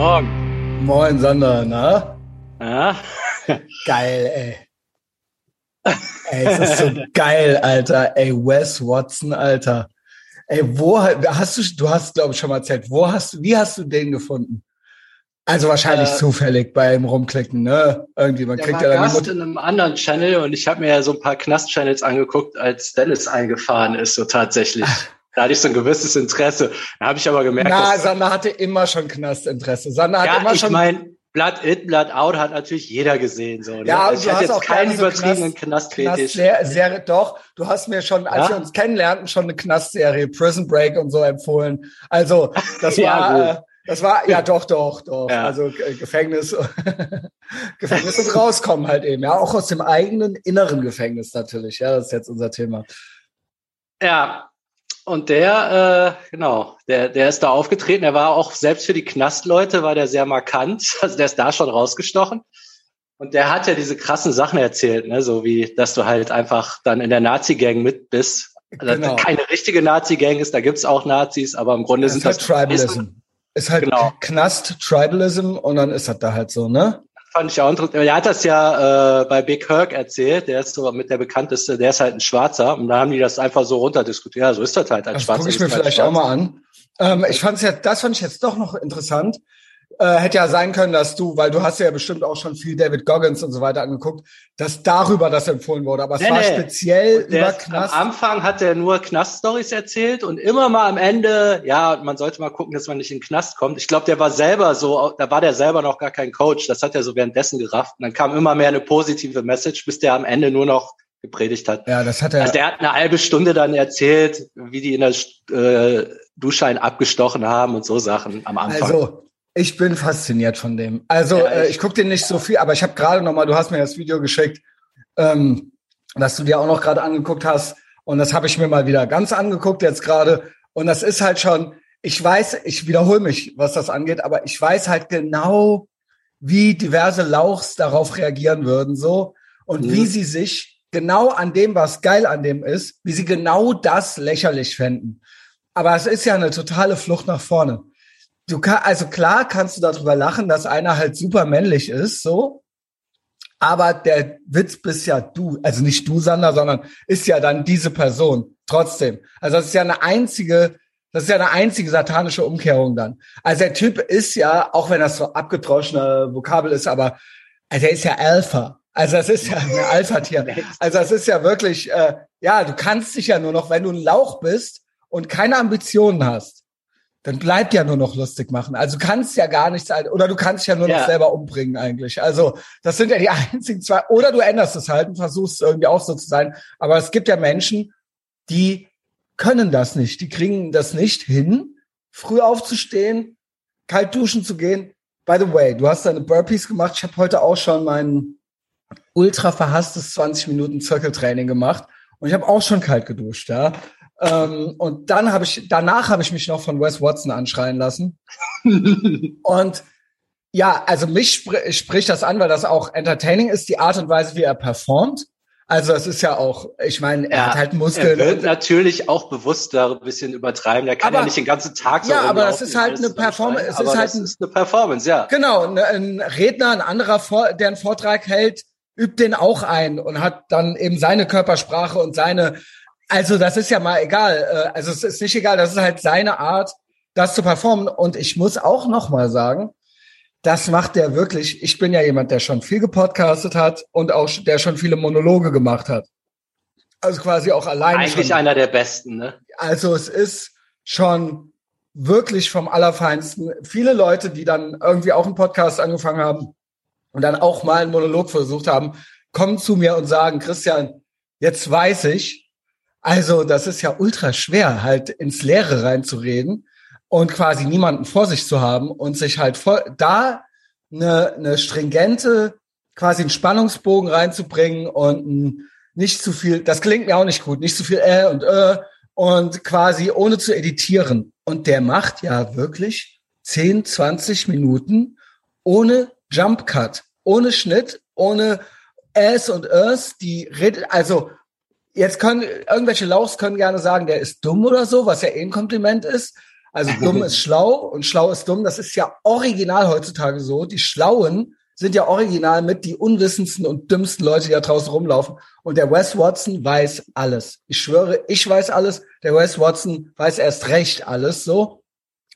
Morgen. Moin, Sander, na? Ja? Geil, ey. Ey, es ist so geil, Alter. Ey, Wes Watson, Alter. Ey, wo hast du, du hast, glaube ich, schon mal erzählt, wo hast du, wie hast du den gefunden? Also wahrscheinlich Äh, zufällig beim Rumklicken, ne? Irgendwie, man kriegt ja dann Gast in einem anderen Channel und ich habe mir ja so ein paar Knast-Channels angeguckt, als Dennis eingefahren ist, so tatsächlich. Da hatte ich so ein gewisses Interesse. Da habe ich aber gemerkt, Na, Sander hatte immer schon Knastinteresse. Sander hat ja, immer ich schon. meine, Blood In, Blood Out hat natürlich jeder gesehen. So, ne? Ja, also du hast jetzt auch keinen so übertriebenen Knast- Knast-Fetisch. Knastserie, Serie, doch, du hast mir schon, als Ja? wir uns kennenlernten, schon eine Knastserie, Prison Break und so empfohlen. Also, das Ja, war, gut. äh, das war, ja, doch, doch, doch. Ja. Also, äh, Gefängnis, Gefängnis und rauskommen halt eben, ja, auch aus dem eigenen inneren Gefängnis natürlich, ja, das ist jetzt unser Thema. Ja, und der, äh, genau, der, der ist da aufgetreten. Er war auch selbst für die Knastleute war der sehr markant. Also der ist da schon rausgestochen. Und der hat ja diese krassen Sachen erzählt, ne, so wie, dass du halt einfach dann in der Nazi-Gang mit bist. Also Genau. keine richtige Nazi-Gang ist, da gibt's auch Nazis, aber im Grunde Das sind ist halt das Tribalism. Ist halt Genau. Knast, Tribalism und dann ist das da halt so, ne? Fand ich auch interessant. Er hat das ja äh, bei Big Kirk erzählt, der ist so mit der bekannteste, der ist halt ein Schwarzer und da haben die das einfach so runterdiskutiert. Ja, so ist das halt als Das Schwarzer. gucke ich mir halt vielleicht auch Schwarzer. mal an. Ähm, ich fand's ja, das fand ich jetzt doch noch interessant. Äh, hätte ja sein können, dass du, weil du hast ja bestimmt auch schon viel David Goggins und so weiter angeguckt, dass darüber das empfohlen wurde. Aber es Nee, war nee. speziell Der über Knast. Am Anfang hat er nur Knast-Stories erzählt und immer mal am Ende, ja, man sollte mal gucken, dass man nicht in den Knast kommt. Ich glaube, der war selber so, da war der selber noch gar kein Coach. Das hat er so währenddessen gerafft. Und dann kam immer mehr eine positive Message, bis der am Ende nur noch gepredigt hat. Ja, das hat er. Also der hat eine halbe Stunde dann erzählt, wie die in der äh, Dusche einen abgestochen haben und so Sachen am Anfang. Also, ich bin fasziniert von dem. Also, Ja, äh, ich- ich gucke den nicht so viel, aber ich habe gerade noch mal, du hast mir das Video geschickt, ähm, dass du dir auch noch gerade angeguckt hast. Und das habe ich mir mal wieder ganz angeguckt jetzt gerade. Und das ist halt schon, ich weiß, ich wiederhole mich, was das angeht, aber ich weiß halt genau, wie diverse Lauchs darauf reagieren würden, so. Und Mhm. wie sie sich genau an dem, was geil an dem ist, wie sie genau das lächerlich fänden. Aber es ist ja eine totale Flucht nach vorne. Du kann, also klar kannst du darüber lachen, dass einer halt super männlich ist, so. Aber der Witz bist ja du, also nicht du, Sander, sondern ist ja dann diese Person. Trotzdem. Also das ist ja eine einzige, das ist ja eine einzige satanische Umkehrung dann. Also der Typ ist ja, auch wenn das so abgedroschener Vokabel ist, aber also er ist ja Alpha. Also das ist ja ein Alpha-Tier. Also das ist ja wirklich, äh, ja, du kannst dich ja nur noch, wenn du ein Lauch bist und keine Ambitionen hast, dann bleibt ja nur noch lustig machen. Also du kannst ja gar nichts, oder du kannst ja nur noch Ja. selber umbringen eigentlich. Also das sind ja die einzigen zwei, oder du änderst es halt und versuchst irgendwie auch so zu sein. Aber es gibt ja Menschen, die können das nicht. Die kriegen das nicht hin, früh aufzustehen, kalt duschen zu gehen. By the way, du hast deine Burpees gemacht. Ich habe heute auch schon mein ultra verhasstes 20 Minuten Zirkeltraining gemacht und ich habe auch schon kalt geduscht, ja. Ähm, und dann habe ich, danach habe ich mich noch von Wes Watson anschreien lassen. Und ja, also mich spr spricht das an, weil das auch entertaining ist, die Art und Weise, wie er performt. Also es ist ja auch, ich meine, er Ja, hat halt Er Muskeln. wird und- natürlich auch bewusst da ein bisschen übertreiben. Der kann Aber- ja nicht den ganzen Tag so Ja, aber das ist halt eine Performance- es ist halt ein- ist eine Performance, ja. Genau, ein, ein Redner, ein anderer, der einen Vortrag hält, übt den auch ein und hat dann eben seine Körpersprache und seine, also das ist ja mal egal, äh, also es ist nicht egal, das ist halt seine Art, das zu performen und ich muss auch noch mal sagen, das macht der wirklich, ich bin ja jemand, der schon viel gepodcastet hat und auch der schon viele Monologe gemacht hat. Also quasi auch alleine Eigentlich schon. einer der besten, ne? Also es ist schon wirklich vom Allerfeinsten. Viele Leute, die dann irgendwie auch einen Podcast angefangen haben und dann auch mal einen Monolog versucht haben, kommen zu mir und sagen, Christian, jetzt weiß ich, also das ist ja ultra schwer, halt ins Leere reinzureden und quasi niemanden vor sich zu haben und sich halt voll, da eine, eine stringente, quasi einen Spannungsbogen reinzubringen und ein, nicht zu viel, das klingt mir auch nicht gut, nicht zu viel äh und äh und quasi ohne zu editieren. Und der macht ja wirklich 10, 20 Minuten ohne Jump Cut, ohne Schnitt, ohne S und Ös, die redet, also jetzt können irgendwelche Lauchs können gerne sagen, der ist dumm oder so, was ja eh ein Kompliment ist. Also dumm ist schlau und schlau ist dumm. Das ist ja original heutzutage so. Die Schlauen sind ja original mit die unwissendsten und dümmsten Leute, die da draußen rumlaufen. Und der Wes Watson weiß alles. Ich schwöre, ich weiß alles. Der Wes Watson weiß erst recht alles, so.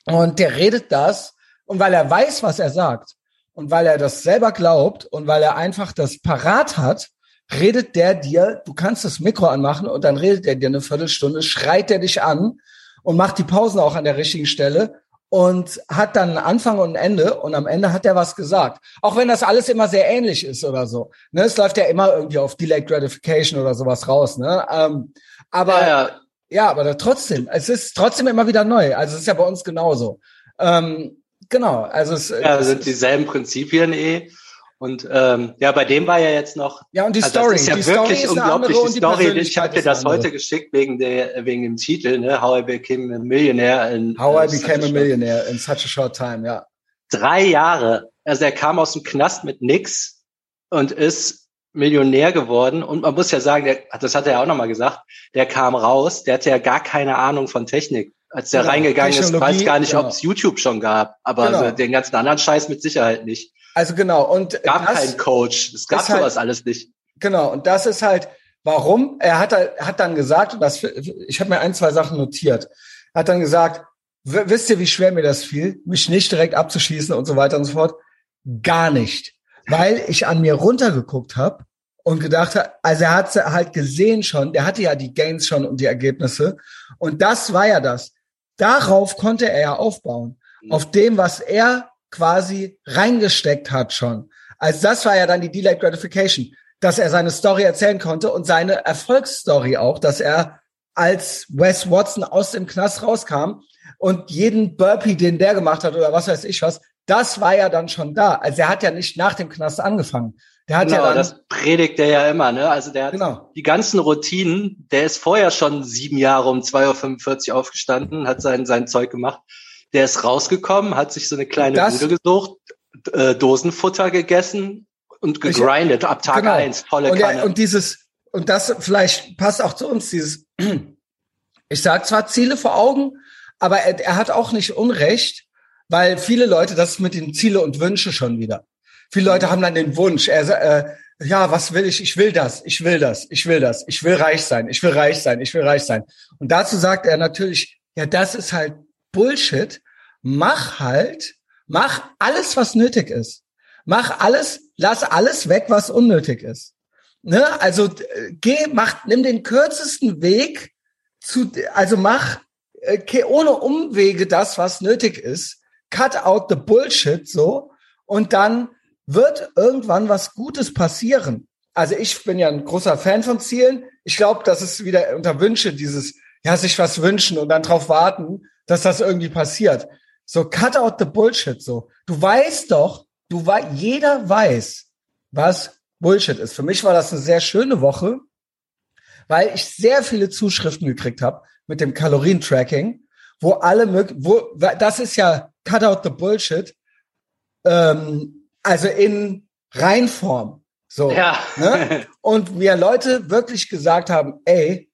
Und der redet das. Und weil er weiß, was er sagt und weil er das selber glaubt und weil er einfach das parat hat, redet der dir, du kannst das Mikro anmachen und dann redet er dir eine Viertelstunde, schreit er dich an und macht die Pausen auch an der richtigen Stelle und hat dann einen Anfang und ein Ende und am Ende hat er was gesagt. Auch wenn das alles immer sehr ähnlich ist oder so. Ne, es läuft ja immer irgendwie auf Delayed Gratification oder sowas raus. Ne? Ähm, aber ja, ja. ja aber trotzdem, es ist trotzdem immer wieder neu. Also es ist ja bei uns genauso. Ähm, genau, also es, ja, es sind dieselben Prinzipien eh. Und ähm, ja, bei dem war ja jetzt noch. Ja, und die also Story. Das ist ja die wirklich Story unglaublich. Die, die Story. Ich habe dir das heute geschickt wegen der wegen dem Titel, ne? How I Became a Millionaire in How I Became a Millionaire in such a short time. Ja. Drei Jahre. Also er kam aus dem Knast mit nix und ist Millionär geworden. Und man muss ja sagen, der, das hat er ja auch nochmal gesagt, der kam raus, der hatte ja gar keine Ahnung von Technik. Als der genau. reingegangen ist, weiß gar nicht, genau. ob es YouTube schon gab. Aber genau. den ganzen anderen Scheiß mit Sicherheit nicht. Also genau. Und es gab keinen Coach. Es gab halt, sowas alles nicht. Genau. Und das ist halt, warum? Er hat, hat dann gesagt, und das, ich habe mir ein, zwei Sachen notiert, er hat dann gesagt, wisst ihr, wie schwer mir das fiel, mich nicht direkt abzuschießen und so weiter und so fort? Gar nicht. Weil ich an mir runtergeguckt habe und gedacht habe, also er hat halt gesehen schon, der hatte ja die Gains schon und die Ergebnisse. Und das war ja das. Darauf konnte er ja aufbauen. Mhm. Auf dem, was er quasi reingesteckt hat schon. Also das war ja dann die Delayed Gratification, dass er seine Story erzählen konnte und seine Erfolgsstory auch, dass er als Wes Watson aus dem Knast rauskam und jeden Burpee, den der gemacht hat oder was weiß ich was, das war ja dann schon da. Also er hat ja nicht nach dem Knast angefangen. Der hat genau, ja dann, das predigt er ja immer, ne? Also der hat genau. die ganzen Routinen, der ist vorher schon sieben Jahre um 2.45 Uhr aufgestanden, hat sein, sein Zeug gemacht. Der ist rausgekommen, hat sich so eine kleine das, Bude gesucht, äh, Dosenfutter gegessen und gegrindet ich, ab Tag genau. eins, volle und, Kanne. und dieses, und das vielleicht passt auch zu uns, dieses, ich sag zwar Ziele vor Augen, aber er, er hat auch nicht Unrecht, weil viele Leute, das mit den Ziele und Wünsche schon wieder. Viele Leute haben dann den Wunsch, er, äh, ja, was will ich? Ich will das, ich will das, ich will das, ich will reich sein, ich will reich sein, ich will reich sein. Und dazu sagt er natürlich, ja, das ist halt Bullshit, mach halt, mach alles, was nötig ist. Mach alles, lass alles weg, was unnötig ist. Ne? Also geh, mach, nimm den kürzesten Weg zu, also mach äh, ohne Umwege das, was nötig ist. Cut out the bullshit so und dann wird irgendwann was Gutes passieren. Also ich bin ja ein großer Fan von Zielen. Ich glaube, das ist wieder unter Wünsche dieses, ja, sich was wünschen und dann drauf warten, dass das irgendwie passiert. So, cut out the bullshit, so. Du weißt doch, du wei jeder weiß, was Bullshit ist. Für mich war das eine sehr schöne Woche, weil ich sehr viele Zuschriften gekriegt habe mit dem Kalorientracking, wo alle mög wo das ist ja cut out the bullshit, ähm, also in Reinform. So. Ja. Ne? Und mir Leute wirklich gesagt haben, ey,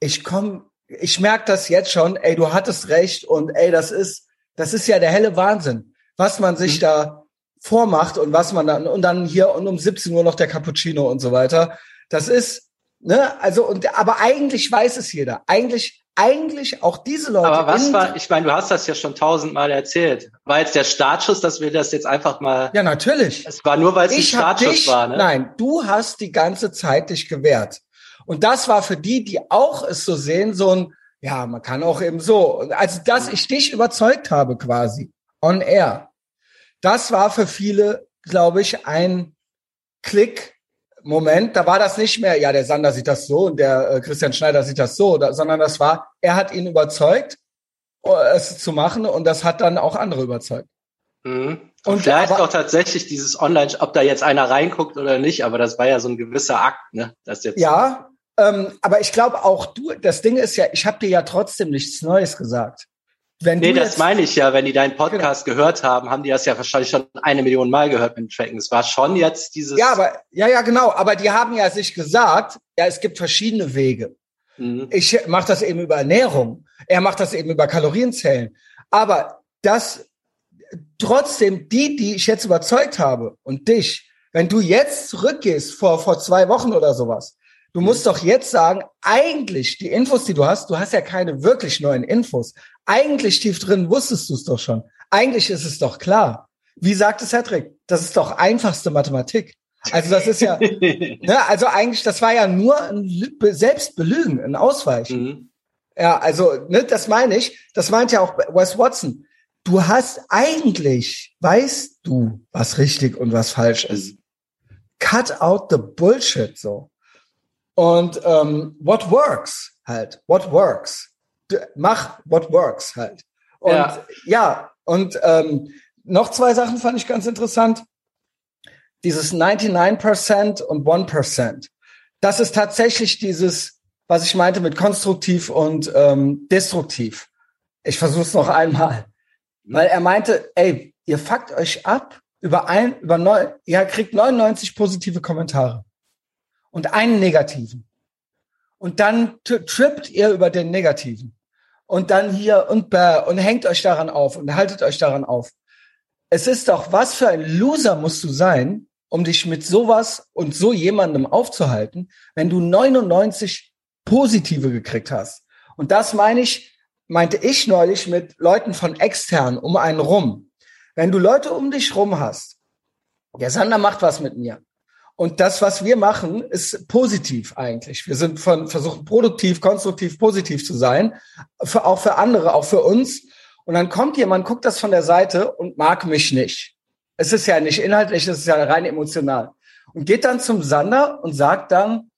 ich komm, ich merke das jetzt schon, ey, du hattest recht und ey, das ist, das ist ja der helle Wahnsinn, was man sich mhm. da vormacht und was man dann, und dann hier und um 17 Uhr noch der Cappuccino und so weiter. Das ist, ne, also, und, aber eigentlich weiß es jeder. Eigentlich, eigentlich auch diese Leute. Aber was war, ich meine, du hast das ja schon tausendmal erzählt. War jetzt der Startschuss, dass wir das jetzt einfach mal. Ja, natürlich. Es war nur, weil es ein Startschuss dich, war, ne? Nein, du hast die ganze Zeit dich gewehrt. Und das war für die, die auch es so sehen, so ein, ja, man kann auch eben so. Also, dass ich dich überzeugt habe quasi, on air. Das war für viele, glaube ich, ein Klick-Moment. Da war das nicht mehr, ja, der Sander sieht das so und der äh, Christian Schneider sieht das so, da, sondern das war, er hat ihn überzeugt, äh, es zu machen und das hat dann auch andere überzeugt. Mhm. Und, und vielleicht aber, auch tatsächlich dieses Online, ob da jetzt einer reinguckt oder nicht, aber das war ja so ein gewisser Akt, ne? Das jetzt ja, ähm, aber ich glaube auch du, das Ding ist ja, ich habe dir ja trotzdem nichts Neues gesagt. Wenn nee, das meine ich ja. Wenn die deinen Podcast genau. gehört haben, haben die das ja wahrscheinlich schon eine Million Mal gehört mit dem Tracken. Es war schon jetzt dieses. Ja, aber, ja, ja, genau. Aber die haben ja sich gesagt, ja, es gibt verschiedene Wege. Mhm. Ich mache das eben über Ernährung. Er macht das eben über Kalorienzellen. Aber das trotzdem die, die ich jetzt überzeugt habe und dich, wenn du jetzt zurückgehst vor, vor zwei Wochen oder sowas, du mhm. musst doch jetzt sagen, eigentlich die Infos, die du hast, du hast ja keine wirklich neuen Infos. Eigentlich tief drin wusstest du es doch schon. Eigentlich ist es doch klar. Wie sagt es Hedrick? Das ist doch einfachste Mathematik. Also das ist ja, ne, also eigentlich, das war ja nur ein Selbstbelügen, ein Ausweichen. Mhm. Ja, also, ne, das meine ich. Das meint ja auch Wes Watson. Du hast eigentlich, weißt du, was richtig und was falsch ist. Cut out the bullshit so. Und ähm, what works halt, what works. Mach what works halt. Und ja, ja und ähm, noch zwei Sachen fand ich ganz interessant. Dieses 99% und 1%. Das ist tatsächlich dieses, was ich meinte mit konstruktiv und ähm, destruktiv. Ich versuche es noch einmal. Weil er meinte, ey, ihr fuckt euch ab über ein, über neun, ihr kriegt 99 positive Kommentare und einen negativen. Und dann trippt ihr über den negativen. Und dann hier und bäh und hängt euch daran auf und haltet euch daran auf. Es ist doch, was für ein Loser musst du sein, um dich mit sowas und so jemandem aufzuhalten, wenn du 99 positive gekriegt hast. Und das meine ich, meinte ich neulich mit Leuten von extern um einen rum. Wenn du Leute um dich rum hast, der Sander macht was mit mir. Und das, was wir machen, ist positiv eigentlich. Wir sind von, versuchen produktiv, konstruktiv, positiv zu sein. Für, auch für andere, auch für uns. Und dann kommt jemand, guckt das von der Seite und mag mich nicht. Es ist ja nicht inhaltlich, es ist ja rein emotional. Und geht dann zum Sander und sagt dann,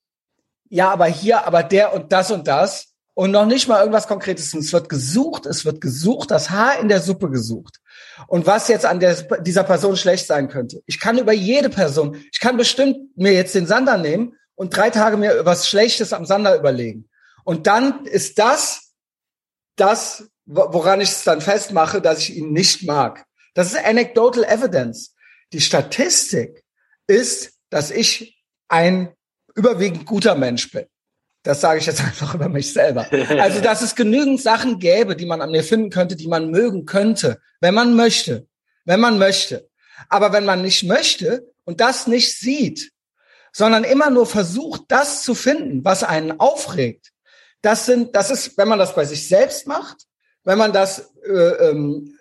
ja, aber hier, aber der und das und das und noch nicht mal irgendwas Konkretes. Und es wird gesucht, es wird gesucht, das Haar in der Suppe gesucht. Und was jetzt an der, dieser Person schlecht sein könnte. Ich kann über jede Person, ich kann bestimmt mir jetzt den Sander nehmen und drei Tage mir was Schlechtes am Sander überlegen. Und dann ist das, das, woran ich es dann festmache, dass ich ihn nicht mag. Das ist anecdotal evidence. Die Statistik ist, dass ich ein überwiegend guter Mensch bin. Das sage ich jetzt einfach über mich selber. Also, dass es genügend Sachen gäbe, die man an mir finden könnte, die man mögen könnte, wenn man möchte. Wenn man möchte. Aber wenn man nicht möchte und das nicht sieht, sondern immer nur versucht, das zu finden, was einen aufregt, das sind, das ist, wenn man das bei sich selbst macht, wenn man das äh, ähm,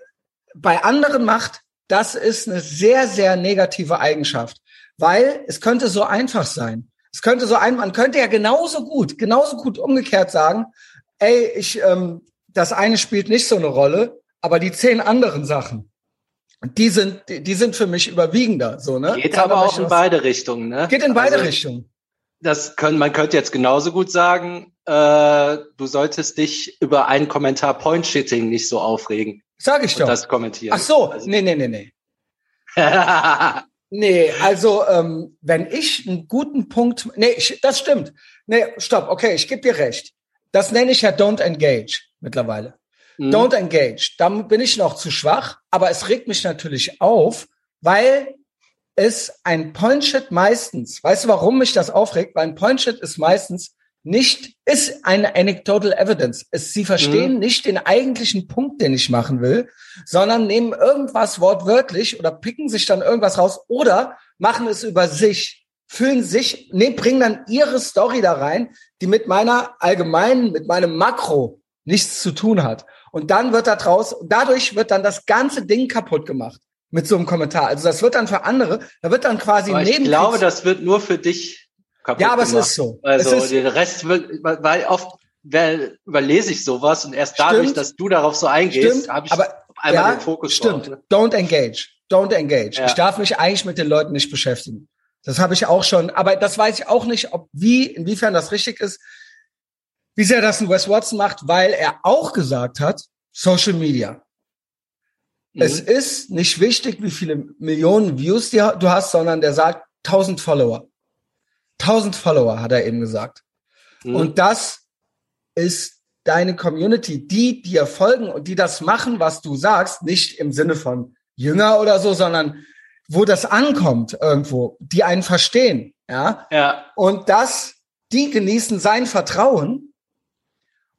bei anderen macht, das ist eine sehr, sehr negative Eigenschaft, weil es könnte so einfach sein. Es könnte so ein, man könnte ja genauso gut, genauso gut umgekehrt sagen, ey, ich, ähm, das eine spielt nicht so eine Rolle, aber die zehn anderen Sachen, die sind, die, die sind für mich überwiegender, so, ne? Geht aber auch in beide Richtungen, ne? Geht in beide also, Richtungen. Das können, man könnte jetzt genauso gut sagen, äh, du solltest dich über einen Kommentar Point-Shitting nicht so aufregen. Sag ich doch. Das kommentieren. Ach so, also. nee, nee, nee, nee. Nee, also ähm, wenn ich einen guten Punkt, nee, ich, das stimmt. Nee, stopp, okay, ich gebe dir recht. Das nenne ich ja Don't Engage mittlerweile. Mhm. Don't Engage. Da bin ich noch zu schwach, aber es regt mich natürlich auf, weil es ein Point-Shit meistens, weißt du, warum mich das aufregt? Weil ein Point-Shit ist meistens nicht, ist eine anecdotal evidence. Es, sie verstehen mhm. nicht den eigentlichen Punkt, den ich machen will, sondern nehmen irgendwas wortwörtlich oder picken sich dann irgendwas raus oder machen es über sich, fühlen sich, nee, bringen dann ihre Story da rein, die mit meiner allgemeinen, mit meinem Makro nichts zu tun hat. Und dann wird da draus, dadurch wird dann das ganze Ding kaputt gemacht mit so einem Kommentar. Also das wird dann für andere, da wird dann quasi Aber Ich glaube, das wird nur für dich kaputt Ja, aber gemacht. es ist so. Also ist, der Rest wird, weil oft weil, überlese ich sowas und erst dadurch, stimmt, dass du darauf so eingehst, habe ich aber, einmal ja, den Fokus Stimmt. Drauf, ne? Don't engage. Don't engage. Ja. Ich darf mich eigentlich mit den Leuten nicht beschäftigen. Das habe ich auch schon, aber das weiß ich auch nicht, ob wie, inwiefern das richtig ist, wie sehr das ein Wes Watson macht, weil er auch gesagt hat, Social Media. Mhm. Es ist nicht wichtig, wie viele Millionen Views du hast, sondern der sagt 1000 Follower. 1000 Follower, hat er eben gesagt. Mhm. Und das ist deine Community, die dir folgen und die das machen, was du sagst, nicht im Sinne von Jünger oder so, sondern wo das ankommt irgendwo, die einen verstehen, ja. Ja. Und das, die genießen sein Vertrauen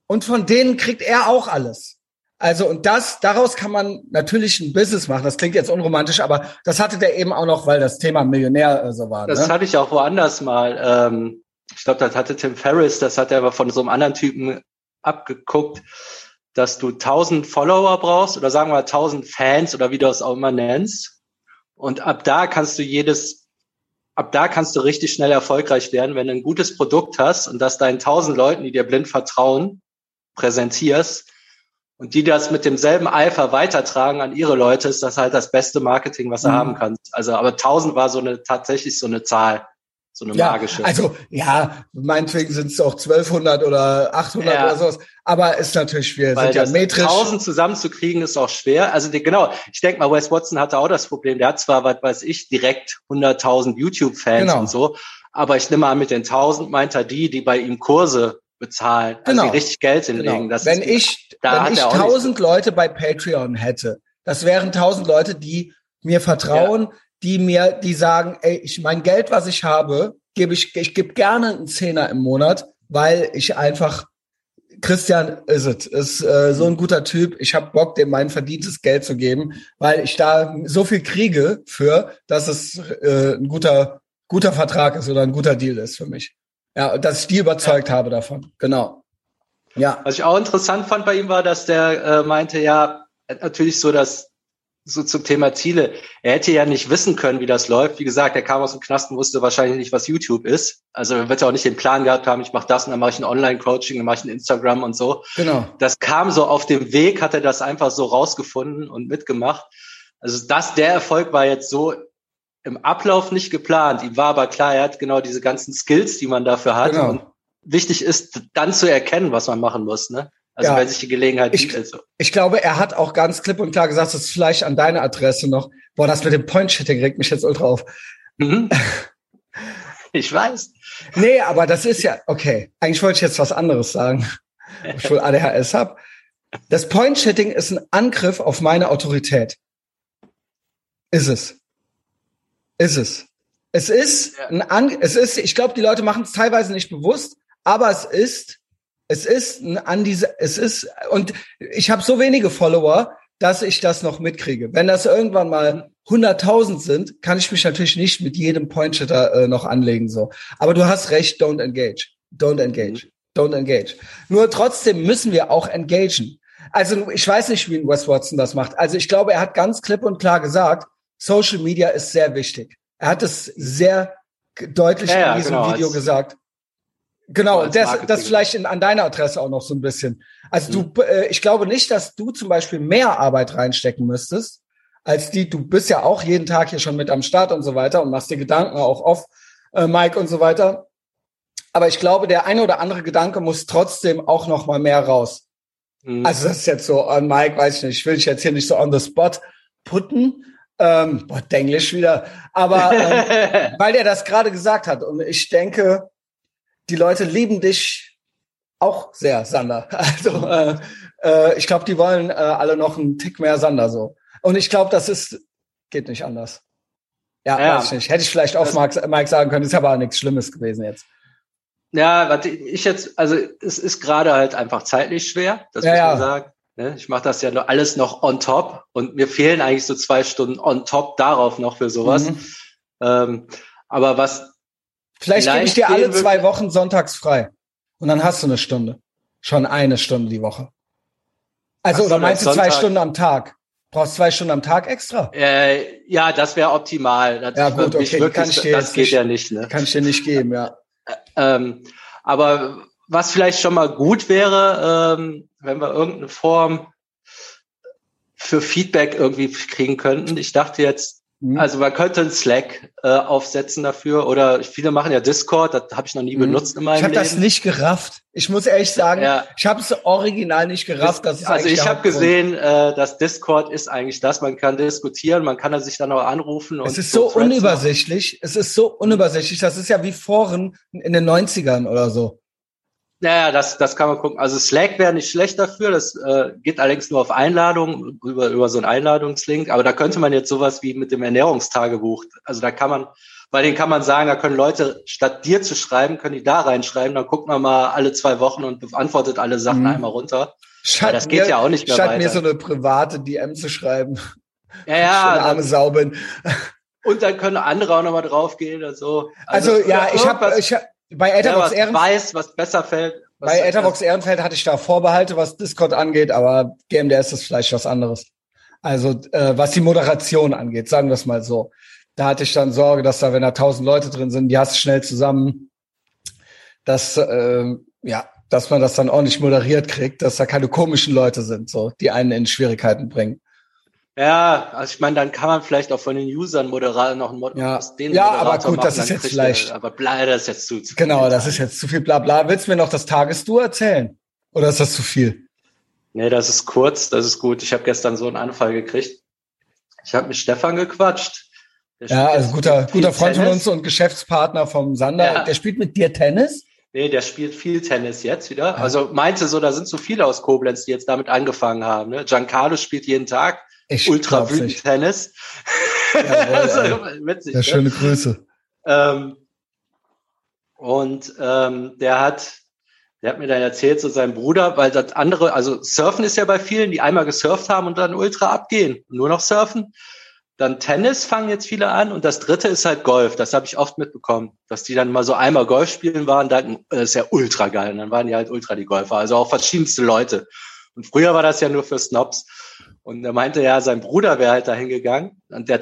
und von denen kriegt er auch alles. Also und das, daraus kann man natürlich ein Business machen. Das klingt jetzt unromantisch, aber das hatte der eben auch noch, weil das Thema Millionär äh, so war. Das ne? hatte ich auch woanders mal. Ähm, ich glaube, das hatte Tim Ferriss, das hat er aber von so einem anderen Typen abgeguckt, dass du 1000 Follower brauchst oder sagen wir 1000 Fans oder wie du es auch immer nennst. Und ab da kannst du jedes, ab da kannst du richtig schnell erfolgreich werden, wenn du ein gutes Produkt hast und das deinen 1000 Leuten, die dir blind vertrauen, präsentierst und die das mit demselben Eifer weitertragen an ihre Leute, ist das halt das beste Marketing, was du mhm. haben kannst. Also, aber 1000 war so eine, tatsächlich so eine Zahl. So eine ja, magische. Also, ja, meinetwegen sind es auch 1200 oder 800 ja. oder sowas. Aber ist natürlich schwer. Weil sind ja metrisch. 1000 zusammenzukriegen ist auch schwer. Also, die, genau. Ich denke mal, Wes Watson hatte auch das Problem. Der hat zwar, was weiß ich, direkt 100.000 YouTube-Fans genau. und so. Aber ich nehme an, mit den 1000 meint er die, die bei ihm Kurse bezahlen, also genau. richtig Geld hinlegen. Genau. Wenn ist, ich, wenn ich tausend Leute bei Patreon hätte, das wären tausend Leute, die mir vertrauen, ja. die mir, die sagen, ey, ich mein Geld, was ich habe, gebe ich, ich gebe gerne einen Zehner im Monat, weil ich einfach Christian ist es, ist äh, so ein guter Typ. Ich habe Bock, dem mein verdientes Geld zu geben, weil ich da so viel kriege für, dass es äh, ein guter guter Vertrag ist oder ein guter Deal ist für mich. Ja, dass ich die überzeugt ja. habe davon. Genau. Ja. Was ich auch interessant fand bei ihm war, dass der äh, meinte, ja, natürlich so, dass so zum Thema Ziele. Er hätte ja nicht wissen können, wie das läuft. Wie gesagt, er kam aus dem Knast und wusste wahrscheinlich nicht, was YouTube ist. Also er wird ja auch nicht den Plan gehabt haben, ich mache das und dann mache ich ein Online-Coaching, dann mache ich ein Instagram und so. Genau. Das kam so auf dem Weg, hat er das einfach so rausgefunden und mitgemacht. Also das, der Erfolg war jetzt so im Ablauf nicht geplant. Ihm war aber klar, er hat genau diese ganzen Skills, die man dafür hat. Genau. Und wichtig ist, dann zu erkennen, was man machen muss. Ne? Also ja. wenn sich die Gelegenheit ich, bietet. Also. Ich glaube, er hat auch ganz klipp und klar gesagt, das ist vielleicht an deine Adresse noch. Boah, das mit dem Point-Shitting regt mich jetzt ultra auf. Mhm. Ich weiß. Nee, aber das ist ja, okay. Eigentlich wollte ich jetzt was anderes sagen, ob ich wohl ADHS habe. Das Point-Shitting ist ein Angriff auf meine Autorität. Ist es. Ist es. Es ist ja. ein An es ist, ich glaube, die Leute machen es teilweise nicht bewusst, aber es ist, es ist ein an diese, es ist, und ich habe so wenige Follower, dass ich das noch mitkriege. Wenn das irgendwann mal 100.000 sind, kann ich mich natürlich nicht mit jedem Pointshitter äh, noch anlegen, so. Aber du hast recht, don't engage. Don't engage. Mhm. Don't engage. Nur trotzdem müssen wir auch engagen. Also ich weiß nicht, wie Wes Watson das macht. Also ich glaube, er hat ganz klipp und klar gesagt, Social Media ist sehr wichtig. Er hat es sehr deutlich ja, in diesem genau, Video gesagt. Genau, das, das vielleicht in, an deiner Adresse auch noch so ein bisschen. Also mhm. du, äh, ich glaube nicht, dass du zum Beispiel mehr Arbeit reinstecken müsstest, als die, du bist ja auch jeden Tag hier schon mit am Start und so weiter und machst dir Gedanken auch auf äh, Mike und so weiter. Aber ich glaube, der eine oder andere Gedanke muss trotzdem auch noch mal mehr raus. Mhm. Also das ist jetzt so an Mike, weiß ich nicht, ich will dich jetzt hier nicht so on the spot putten, ähm, boah, Englisch wieder. Aber ähm, weil er das gerade gesagt hat. Und ich denke, die Leute lieben dich auch sehr, Sander. Also äh, äh, ich glaube, die wollen äh, alle noch einen Tick mehr Sander so. Und ich glaube, das ist, geht nicht anders. Ja, ja, weiß ich nicht. Hätte ich vielleicht auch Mike, Mike sagen können, ist aber nichts Schlimmes gewesen jetzt. Ja, was ich jetzt, also es ist gerade halt einfach zeitlich schwer, das ja, muss man ja. sagen. Ne? Ich mache das ja nur alles noch on top und mir fehlen eigentlich so zwei Stunden on top darauf noch für sowas. Mhm. Ähm, aber was Vielleicht gebe ich dir alle zwei Wochen sonntags frei. Und dann hast du eine Stunde. Schon eine Stunde die Woche. Also, oder meinst du zwei Stunden am Tag? Brauchst zwei Stunden am Tag extra? Äh, ja, das wäre optimal. Das ja, gut, okay, wirklich, kann ich dir das geht nicht, ja nicht. Ne? Kann ich dir nicht geben, ja. Ähm, aber was vielleicht schon mal gut wäre, ähm, wenn wir irgendeine Form für Feedback irgendwie kriegen könnten. Ich dachte jetzt, mhm. also man könnte ein Slack äh, aufsetzen dafür oder viele machen ja Discord, das habe ich noch nie mhm. benutzt in meinem Ich habe das nicht gerafft. Ich muss ehrlich sagen, ja. ich habe es original nicht gerafft. Das ist also ich habe gesehen, äh, dass Discord ist eigentlich das. Man kann diskutieren, man kann sich dann auch anrufen. Und es ist so, so unübersichtlich. Es ist so unübersichtlich. Das ist ja wie Foren in den 90ern oder so. Naja, das, das kann man gucken. Also Slack wäre nicht schlecht dafür. Das äh, geht allerdings nur auf Einladung, über, über so einen Einladungslink. Aber da könnte man jetzt sowas wie mit dem Ernährungstagebuch, also da kann man Weil den kann man sagen, da können Leute, statt dir zu schreiben, können die da reinschreiben, dann guckt man mal alle zwei Wochen und beantwortet alle Sachen mhm. einmal runter. Statt das geht mir, ja auch nicht mehr statt weiter. mir so eine private DM zu schreiben. Ja, ja. arme Sauben. Und dann können andere auch nochmal draufgehen oder so. Also, also ja, ich habe ich hab, bei Etherbox ja, Ehrenfeld. weiß, was besser fällt. Was bei Etherbox Ehrenfeld hatte ich da Vorbehalte, was Discord angeht, aber GMDS ist vielleicht was anderes. Also äh, was die Moderation angeht, sagen wir es mal so. Da hatte ich dann Sorge, dass da, wenn da tausend Leute drin sind, die hast du schnell zusammen, dass äh, ja, dass man das dann ordentlich moderiert kriegt, dass da keine komischen Leute sind, so die einen in Schwierigkeiten bringen. Ja, also ich meine, dann kann man vielleicht auch von den Usern Moderator noch einen Mod ja. aus den Ja, aber gut, das ist jetzt vielleicht. aber bla, das ist jetzt zu, zu Genau, das ist jetzt zu viel bla bla. Willst du mir noch das Tagestour erzählen? Oder ist das zu viel? Nee, das ist kurz, das ist gut. Ich habe gestern so einen Anfall gekriegt. Ich habe mit Stefan gequatscht. ja, also guter, guter Freund Tennis. von uns und Geschäftspartner vom Sander. Ja. Der spielt mit dir Tennis? Nee, der spielt viel Tennis jetzt wieder. Ja. Also meinte so, da sind so viele aus Koblenz, die jetzt damit angefangen haben. Ne? Giancarlo spielt jeden Tag ich Ultra wütend Tennis. also, witzig, ja, ne? schöne Grüße. Ähm, und ähm, der hat, der hat mir dann erzählt, so sein Bruder, weil das andere, also Surfen ist ja bei vielen, die einmal gesurft haben und dann Ultra abgehen, nur noch Surfen. Dann Tennis fangen jetzt viele an und das dritte ist halt Golf. Das habe ich oft mitbekommen, dass die dann mal so einmal Golf spielen waren, dann das ist ja ultra geil. Und dann waren die halt ultra die Golfer, also auch verschiedenste Leute. Und früher war das ja nur für Snobs. Und er meinte ja, sein Bruder wäre halt dahin gegangen und der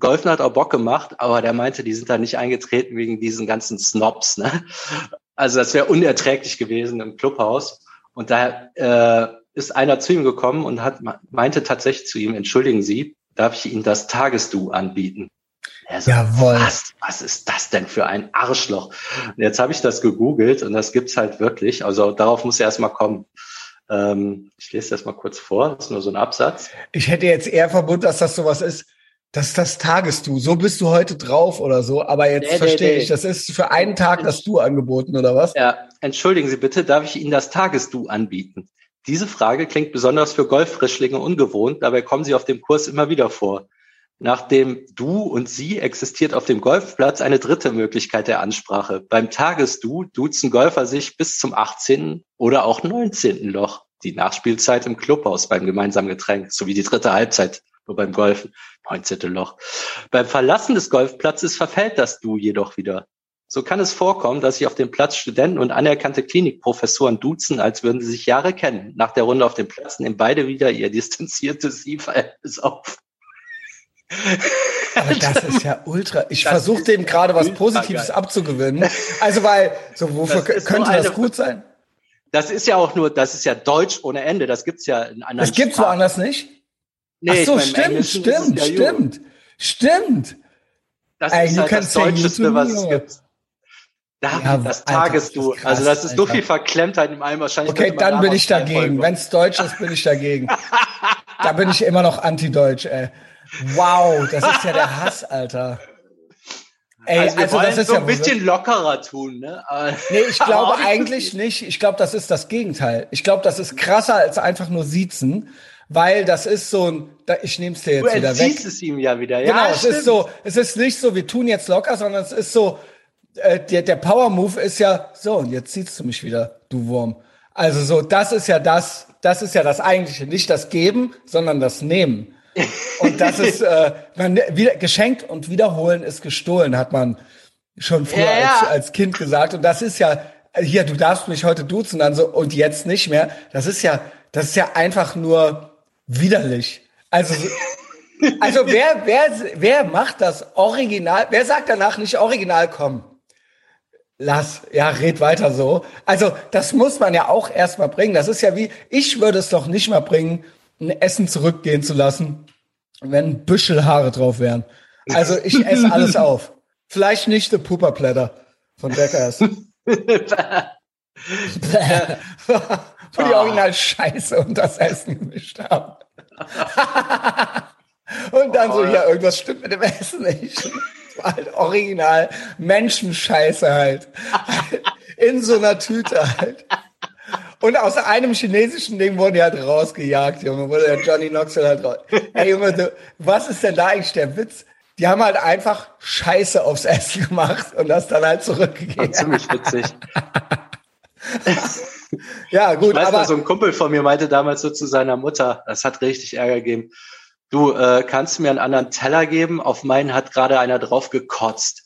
Golfen hat auch Bock gemacht, aber der meinte, die sind da nicht eingetreten wegen diesen ganzen Snobs. Ne? Also das wäre unerträglich gewesen im Clubhaus. Und da äh, ist einer zu ihm gekommen und hat meinte tatsächlich zu ihm, entschuldigen Sie, darf ich Ihnen das Tagesdu anbieten? So, Jawohl. Was, was ist das denn für ein Arschloch? Und jetzt habe ich das gegoogelt und das gibt's halt wirklich. Also darauf muss er erstmal kommen. Ähm, ich lese das mal kurz vor, das ist nur so ein Absatz. Ich hätte jetzt eher verbunden, dass das sowas ist, das ist das Tagesdu. So bist du heute drauf oder so. Aber jetzt nee, verstehe nee. ich, das ist für einen Tag das Du angeboten oder was? Ja, entschuldigen Sie bitte, darf ich Ihnen das Tagesdu anbieten? Diese Frage klingt besonders für Golffrischlinge ungewohnt, dabei kommen sie auf dem Kurs immer wieder vor. Nach dem Du und Sie existiert auf dem Golfplatz eine dritte Möglichkeit der Ansprache. Beim Tagesdu duzen Golfer sich bis zum 18. oder auch 19. Loch. Die Nachspielzeit im Clubhaus beim gemeinsamen Getränk sowie die dritte Halbzeit nur beim Golfen, 19. Loch. Beim Verlassen des Golfplatzes verfällt das Du jedoch wieder. So kann es vorkommen, dass sich auf dem Platz Studenten und anerkannte Klinikprofessoren duzen, als würden sie sich Jahre kennen. Nach der Runde auf dem Platz nehmen beide wieder ihr distanziertes Sie-Verhältnis auf. Aber das ist ja ultra. Ich versuche dem gerade was Positives geil. abzugewinnen. Also weil, so wofür das könnte das gut sein? Das ist ja auch nur, das ist ja Deutsch ohne Ende. Das gibt's ja in anderen. Das gibt's Sprachen. woanders nicht. Nee, Ach so, stimmt, stimmt, ja stimmt, stimmt. Das Ey, ist halt das Deutscheste, was es gibt. Da, ja, das Tagest du. Also das ist so viel Verklemmtheit im Eimer. Wahrscheinlich okay, dann bin ich dagegen. Wenn es Deutsch ist, bin ich dagegen. da bin ich immer noch anti-Deutsch, ey. Wow, das ist ja der Hass, Alter. Ey, also, also das ist so ein bisschen wirklich... lockerer tun, ne? nee, ich glaube eigentlich nicht. Ich glaube, das ist das Gegenteil. Ich glaube, das ist krasser als einfach nur siezen, weil das ist so ein, ich nehme es dir jetzt du wieder weg. Du es ihm ja wieder, ja. Genau, es stimmt. ist so, es ist nicht so, wir tun jetzt locker, sondern es ist so, äh, der, der Power Move ist ja, so, und jetzt ziehst du mich wieder, du Wurm. Also so, das ist ja das, das ist ja das eigentliche, nicht das Geben, sondern das Nehmen. Und das ist, äh, man, wieder, geschenkt und wiederholen ist gestohlen, hat man schon früher ja. Als, als Kind gesagt. Und das ist ja, hier, du darfst mich heute duzen, dann so, und jetzt nicht mehr. Das ist ja, das ist ja einfach nur widerlich. Also, also wer, wer, wer macht das Original? Wer sagt danach nicht Original kommen? Lass, ja, red weiter so. Also, das muss man ja auch erstmal bringen. Das ist ja wie, ich würde es doch nicht mal bringen, ein Essen zurückgehen zu lassen, wenn Büschelhaare drauf wären. Also ich esse alles auf. Vielleicht nicht der Pupperblätter von Beckers. Wo die original Scheiße und das Essen gemischt haben. und dann so, ja, irgendwas stimmt mit dem Essen nicht. halt original Menschenscheiße halt. In so einer Tüte halt. Und aus einem chinesischen Ding wurde er halt rausgejagt, Junge, wurde der Johnny Knoxville halt raus. Ey, Junge, du, was ist denn da eigentlich der Witz? die haben halt einfach Scheiße aufs Essen gemacht und das dann halt zurückgegeben. Ziemlich witzig. ja, gut, ich weiß aber so ein Kumpel von mir meinte damals so zu seiner Mutter, das hat richtig Ärger gegeben. Du, äh, kannst du mir einen anderen Teller geben? Auf meinen hat gerade einer drauf gekotzt,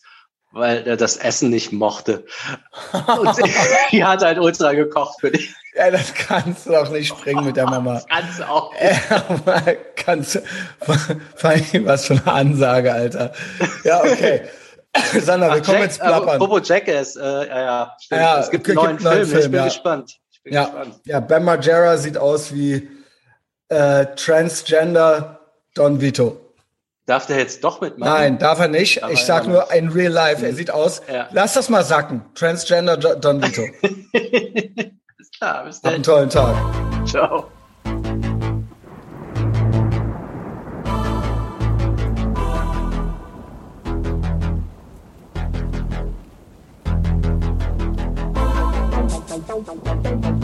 weil er das Essen nicht mochte. Und sie, die hat halt ultra gekocht für dich. ja, das kannst du doch nicht springen mit der Mama. Das kannst du auch. Ja, kannst du, vor allem, was für eine Ansage, Alter. Ja, okay. Sander, wir kommen jetzt plappern. äh, Bobo Jackass, äh, ja, ja, stimmt. Ja, es gibt gibt einen neuen neuen Film, ich Film, bin ja. gespannt. Ich bin Ja, gespannt. ja, Ben Margera sieht aus wie äh, Transgender Don Vito. Darf der jetzt doch mitmachen? Nein, darf er nicht. Aber ich sag ja, nur in real life, er sieht aus. Ja. Lass das mal sacken. Transgender Don Vito. Ist klar, bis Hab dann. einen tollen Tag. Ciao.